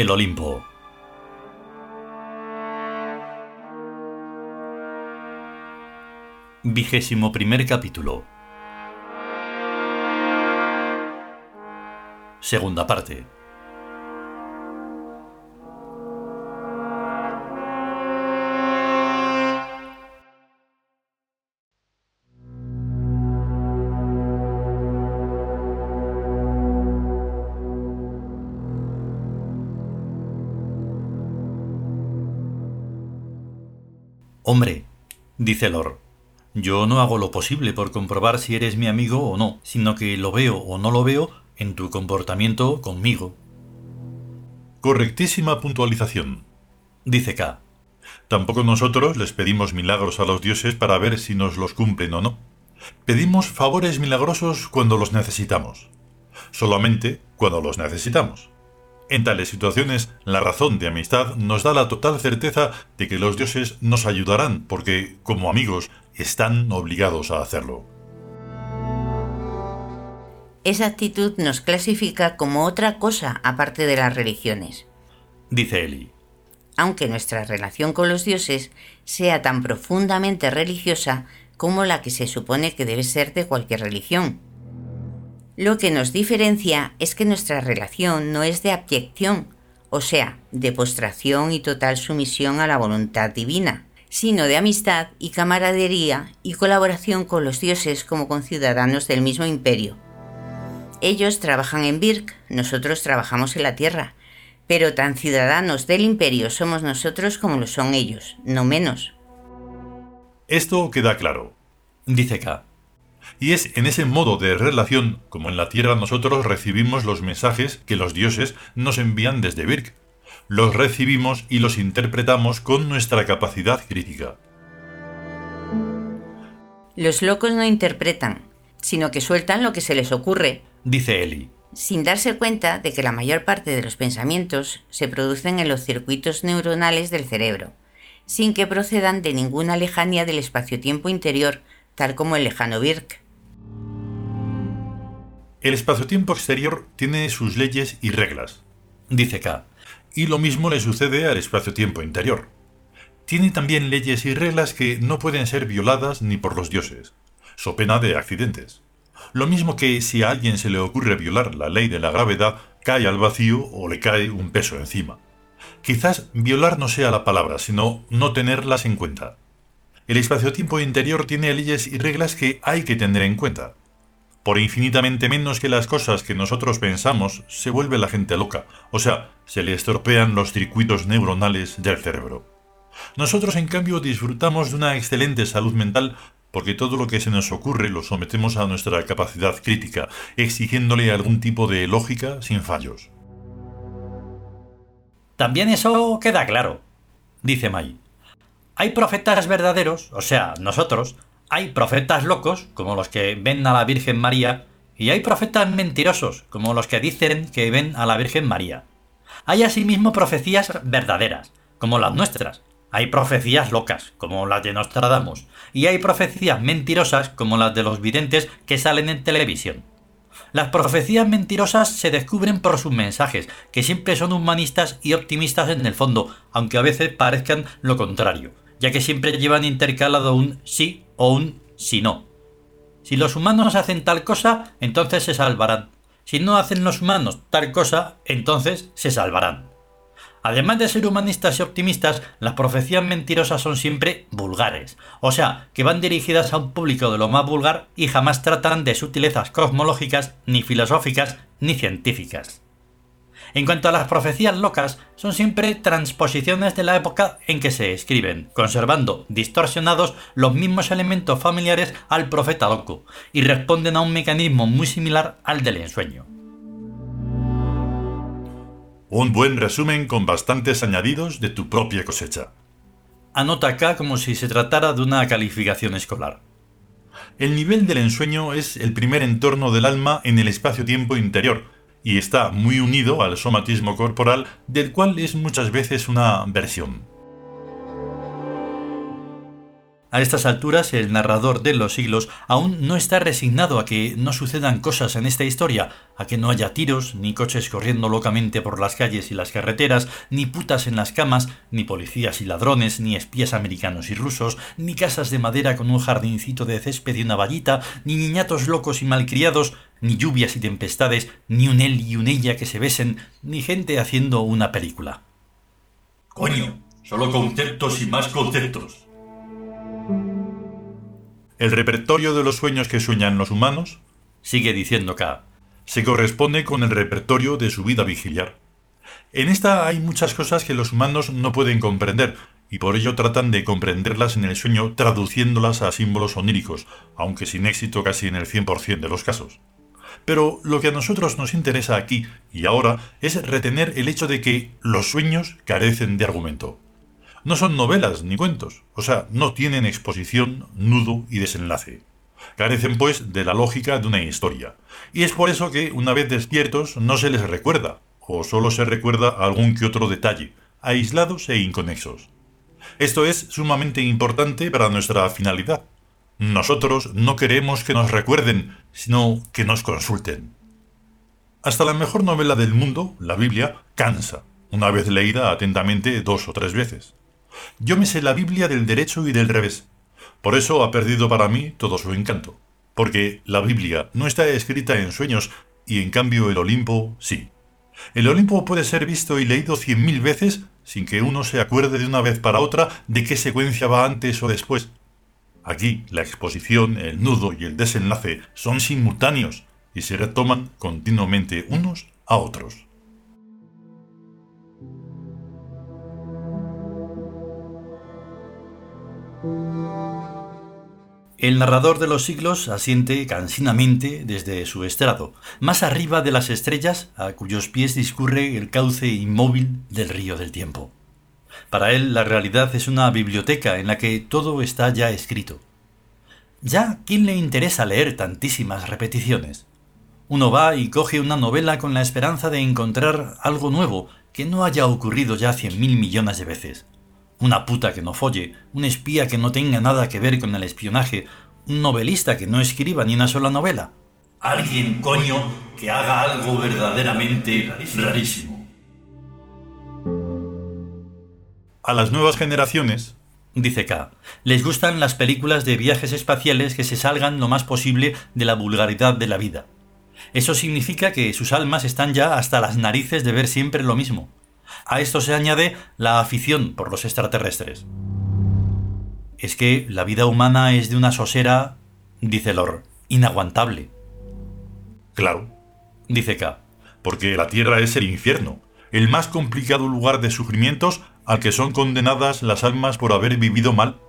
el Olimpo. Vigésimo primer capítulo. Segunda parte. Hombre, dice Lord, yo no hago lo posible por comprobar si eres mi amigo o no, sino que lo veo o no lo veo en tu comportamiento conmigo. Correctísima puntualización, dice K. Tampoco nosotros les pedimos milagros a los dioses para ver si nos los cumplen o no. Pedimos favores milagrosos cuando los necesitamos. Solamente cuando los necesitamos. En tales situaciones, la razón de amistad nos da la total certeza de que los dioses nos ayudarán porque, como amigos, están obligados a hacerlo. Esa actitud nos clasifica como otra cosa aparte de las religiones. Dice Eli. Aunque nuestra relación con los dioses sea tan profundamente religiosa como la que se supone que debe ser de cualquier religión. Lo que nos diferencia es que nuestra relación no es de abyección, o sea, de postración y total sumisión a la voluntad divina, sino de amistad y camaradería y colaboración con los dioses como con ciudadanos del mismo imperio. Ellos trabajan en Birk, nosotros trabajamos en la Tierra, pero tan ciudadanos del imperio somos nosotros como lo son ellos, no menos. Esto queda claro, dice K. Y es en ese modo de relación como en la Tierra nosotros recibimos los mensajes que los dioses nos envían desde Birk. Los recibimos y los interpretamos con nuestra capacidad crítica. Los locos no interpretan, sino que sueltan lo que se les ocurre, dice Eli, sin darse cuenta de que la mayor parte de los pensamientos se producen en los circuitos neuronales del cerebro, sin que procedan de ninguna lejanía del espacio-tiempo interior, tal como el lejano Birk. El espacio-tiempo exterior tiene sus leyes y reglas, dice K. Y lo mismo le sucede al espacio-tiempo interior. Tiene también leyes y reglas que no pueden ser violadas ni por los dioses, so pena de accidentes. Lo mismo que si a alguien se le ocurre violar la ley de la gravedad, cae al vacío o le cae un peso encima. Quizás violar no sea la palabra, sino no tenerlas en cuenta. El espacio-tiempo interior tiene leyes y reglas que hay que tener en cuenta. Por infinitamente menos que las cosas que nosotros pensamos, se vuelve la gente loca, o sea, se le estropean los circuitos neuronales del cerebro. Nosotros, en cambio, disfrutamos de una excelente salud mental porque todo lo que se nos ocurre lo sometemos a nuestra capacidad crítica, exigiéndole algún tipo de lógica sin fallos. También eso queda claro, dice May. Hay profetas verdaderos, o sea, nosotros, hay profetas locos, como los que ven a la Virgen María, y hay profetas mentirosos, como los que dicen que ven a la Virgen María. Hay asimismo profecías verdaderas, como las nuestras. Hay profecías locas, como las de Nostradamus, y hay profecías mentirosas, como las de los videntes que salen en televisión. Las profecías mentirosas se descubren por sus mensajes, que siempre son humanistas y optimistas en el fondo, aunque a veces parezcan lo contrario ya que siempre llevan intercalado un sí o un si no. Si los humanos hacen tal cosa, entonces se salvarán. Si no hacen los humanos tal cosa, entonces se salvarán. Además de ser humanistas y optimistas, las profecías mentirosas son siempre vulgares, o sea, que van dirigidas a un público de lo más vulgar y jamás tratan de sutilezas cosmológicas, ni filosóficas, ni científicas. En cuanto a las profecías locas, son siempre transposiciones de la época en que se escriben, conservando distorsionados los mismos elementos familiares al profeta loco, y responden a un mecanismo muy similar al del ensueño. Un buen resumen con bastantes añadidos de tu propia cosecha. Anota acá como si se tratara de una calificación escolar. El nivel del ensueño es el primer entorno del alma en el espacio-tiempo interior, y está muy unido al somatismo corporal del cual es muchas veces una versión. A estas alturas, el narrador de los siglos aún no está resignado a que no sucedan cosas en esta historia, a que no haya tiros, ni coches corriendo locamente por las calles y las carreteras, ni putas en las camas, ni policías y ladrones, ni espías americanos y rusos, ni casas de madera con un jardincito de césped y una vallita, ni niñatos locos y malcriados, ni lluvias y tempestades, ni un él y un ella que se besen, ni gente haciendo una película. Coño, solo conceptos y más conceptos. El repertorio de los sueños que sueñan los humanos, sigue diciendo K, se corresponde con el repertorio de su vida vigiliar. En esta hay muchas cosas que los humanos no pueden comprender, y por ello tratan de comprenderlas en el sueño traduciéndolas a símbolos oníricos, aunque sin éxito casi en el 100% de los casos. Pero lo que a nosotros nos interesa aquí y ahora es retener el hecho de que los sueños carecen de argumento. No son novelas ni cuentos, o sea, no tienen exposición, nudo y desenlace. Carecen, pues, de la lógica de una historia. Y es por eso que, una vez despiertos, no se les recuerda, o solo se recuerda algún que otro detalle, aislados e inconexos. Esto es sumamente importante para nuestra finalidad. Nosotros no queremos que nos recuerden, sino que nos consulten. Hasta la mejor novela del mundo, la Biblia, cansa, una vez leída atentamente dos o tres veces. Yo me sé la Biblia del derecho y del revés. Por eso ha perdido para mí todo su encanto. Porque la Biblia no está escrita en sueños y en cambio el Olimpo sí. El Olimpo puede ser visto y leído cien mil veces sin que uno se acuerde de una vez para otra de qué secuencia va antes o después. Aquí la exposición, el nudo y el desenlace son simultáneos y se retoman continuamente unos a otros. El narrador de los siglos asiente cansinamente desde su estrado, más arriba de las estrellas a cuyos pies discurre el cauce inmóvil del río del tiempo. Para él la realidad es una biblioteca en la que todo está ya escrito. Ya, ¿quién le interesa leer tantísimas repeticiones? Uno va y coge una novela con la esperanza de encontrar algo nuevo que no haya ocurrido ya cien mil millones de veces una puta que no folle, un espía que no tenga nada que ver con el espionaje, un novelista que no escriba ni una sola novela. Alguien, coño, que haga algo verdaderamente rarísimo. A las nuevas generaciones, dice K, les gustan las películas de viajes espaciales que se salgan lo más posible de la vulgaridad de la vida. Eso significa que sus almas están ya hasta las narices de ver siempre lo mismo a esto se añade la afición por los extraterrestres. Es que la vida humana es de una sosera, dice Lor, inaguantable. Claro, dice K. Porque la Tierra es el infierno, el más complicado lugar de sufrimientos al que son condenadas las almas por haber vivido mal.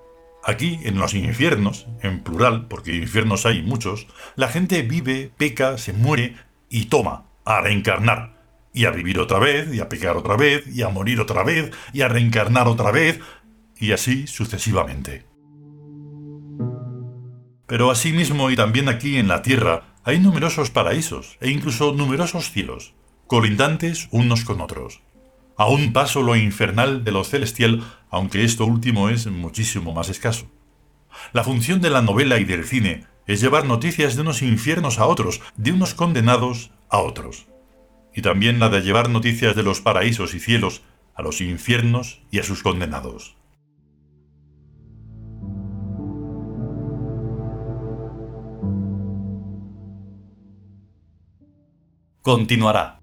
Aquí, en los infiernos, en plural, porque infiernos hay muchos, la gente vive, peca, se muere y toma, a reencarnar, y a vivir otra vez, y a pecar otra vez, y a morir otra vez, y a reencarnar otra vez, y así sucesivamente. Pero asimismo y también aquí en la tierra hay numerosos paraísos e incluso numerosos cielos, colindantes unos con otros. A un paso lo infernal de lo celestial, aunque esto último es muchísimo más escaso. La función de la novela y del cine es llevar noticias de unos infiernos a otros, de unos condenados a otros y también la de llevar noticias de los paraísos y cielos a los infiernos y a sus condenados. Continuará.